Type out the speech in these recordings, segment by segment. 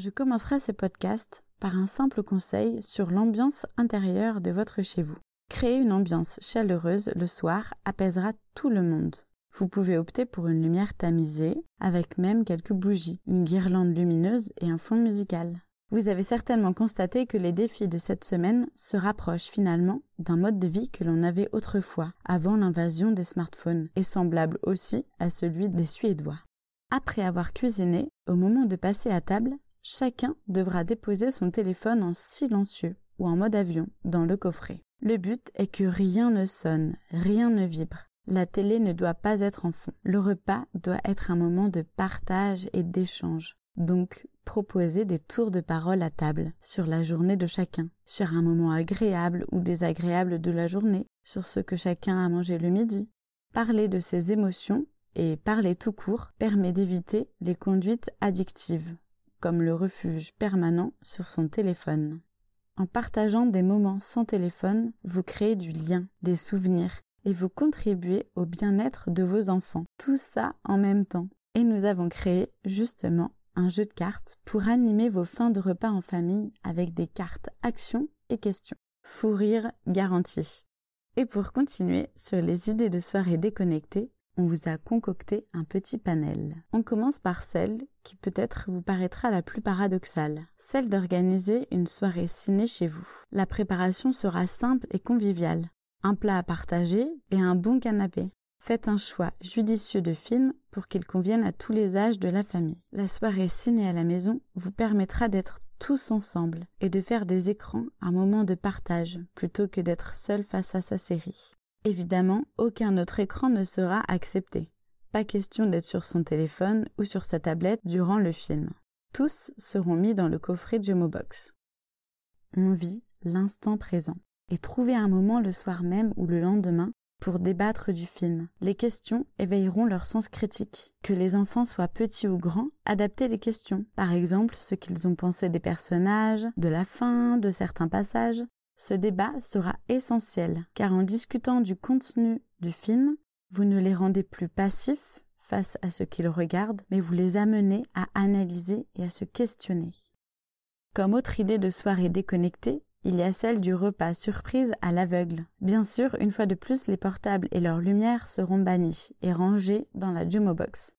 Je commencerai ce podcast par un simple conseil sur l'ambiance intérieure de votre chez vous. Créer une ambiance chaleureuse le soir apaisera tout le monde. Vous pouvez opter pour une lumière tamisée, avec même quelques bougies, une guirlande lumineuse et un fond musical. Vous avez certainement constaté que les défis de cette semaine se rapprochent finalement d'un mode de vie que l'on avait autrefois, avant l'invasion des smartphones, et semblable aussi à celui des Suédois. Après avoir cuisiné, au moment de passer à table, chacun devra déposer son téléphone en silencieux ou en mode avion dans le coffret. Le but est que rien ne sonne, rien ne vibre. La télé ne doit pas être en fond. Le repas doit être un moment de partage et d'échange. Donc, proposer des tours de parole à table sur la journée de chacun, sur un moment agréable ou désagréable de la journée, sur ce que chacun a mangé le midi. Parler de ses émotions et parler tout court permet d'éviter les conduites addictives, comme le refuge permanent sur son téléphone. En partageant des moments sans téléphone, vous créez du lien, des souvenirs, et vous contribuez au bien-être de vos enfants. Tout ça en même temps. Et nous avons créé, justement, un jeu de cartes pour animer vos fins de repas en famille avec des cartes actions et questions. Fou rire garanti. Et pour continuer sur les idées de soirée déconnectées, on vous a concocté un petit panel. On commence par celle qui peut-être vous paraîtra la plus paradoxale, celle d'organiser une soirée ciné chez vous. La préparation sera simple et conviviale. Un plat à partager et un bon canapé. Faites un choix judicieux de films pour qu'ils conviennent à tous les âges de la famille. La soirée ciné à la maison vous permettra d'être tous ensemble et de faire des écrans un moment de partage plutôt que d'être seul face à sa série. Évidemment, aucun autre écran ne sera accepté. Pas question d'être sur son téléphone ou sur sa tablette durant le film. Tous seront mis dans le coffret Box. On vit l'instant présent et trouver un moment le soir même ou le lendemain pour débattre du film. Les questions éveilleront leur sens critique. Que les enfants soient petits ou grands, adaptez les questions. Par exemple, ce qu'ils ont pensé des personnages, de la fin, de certains passages, ce débat sera essentiel, car en discutant du contenu du film, vous ne les rendez plus passifs face à ce qu'ils regardent, mais vous les amenez à analyser et à se questionner. Comme autre idée de soirée déconnectée, il y a celle du repas surprise à l'aveugle. Bien sûr, une fois de plus, les portables et leurs lumières seront bannis et rangés dans la Jumo Box.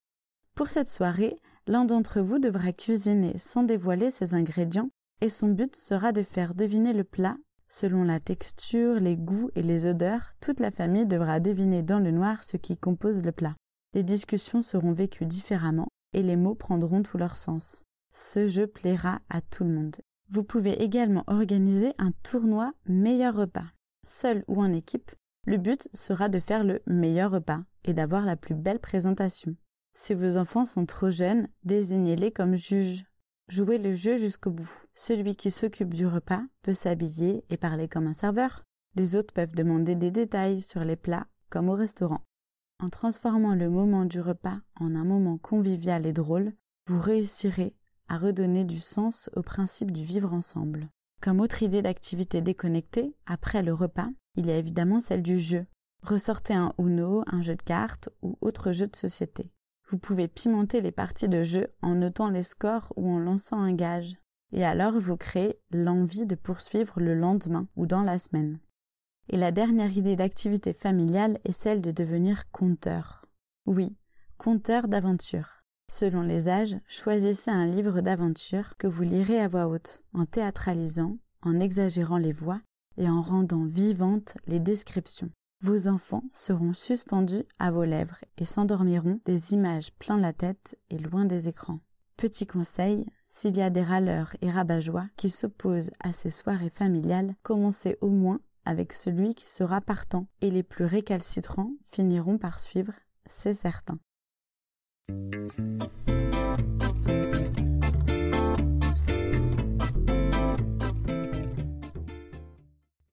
Pour cette soirée, l'un d'entre vous devra cuisiner sans dévoiler ses ingrédients et son but sera de faire deviner le plat Selon la texture, les goûts et les odeurs, toute la famille devra deviner dans le noir ce qui compose le plat. Les discussions seront vécues différemment et les mots prendront tout leur sens. Ce jeu plaira à tout le monde. Vous pouvez également organiser un tournoi meilleur repas. Seul ou en équipe, le but sera de faire le meilleur repas et d'avoir la plus belle présentation. Si vos enfants sont trop jeunes, désignez-les comme juges. Jouez le jeu jusqu'au bout. Celui qui s'occupe du repas peut s'habiller et parler comme un serveur. Les autres peuvent demander des détails sur les plats, comme au restaurant. En transformant le moment du repas en un moment convivial et drôle, vous réussirez à redonner du sens au principe du vivre ensemble. Comme autre idée d'activité déconnectée, après le repas, il y a évidemment celle du jeu. Ressortez un Uno, un jeu de cartes ou autre jeu de société. Vous pouvez pimenter les parties de jeu en notant les scores ou en lançant un gage. Et alors vous créez l'envie de poursuivre le lendemain ou dans la semaine. Et la dernière idée d'activité familiale est celle de devenir conteur. Oui, conteur d'aventure. Selon les âges, choisissez un livre d'aventure que vous lirez à voix haute, en théâtralisant, en exagérant les voix et en rendant vivantes les descriptions. Vos enfants seront suspendus à vos lèvres et s'endormiront des images plein la tête et loin des écrans. Petit conseil, s'il y a des râleurs et rabat qui s'opposent à ces soirées familiales, commencez au moins avec celui qui sera partant, et les plus récalcitrants finiront par suivre, c'est certain.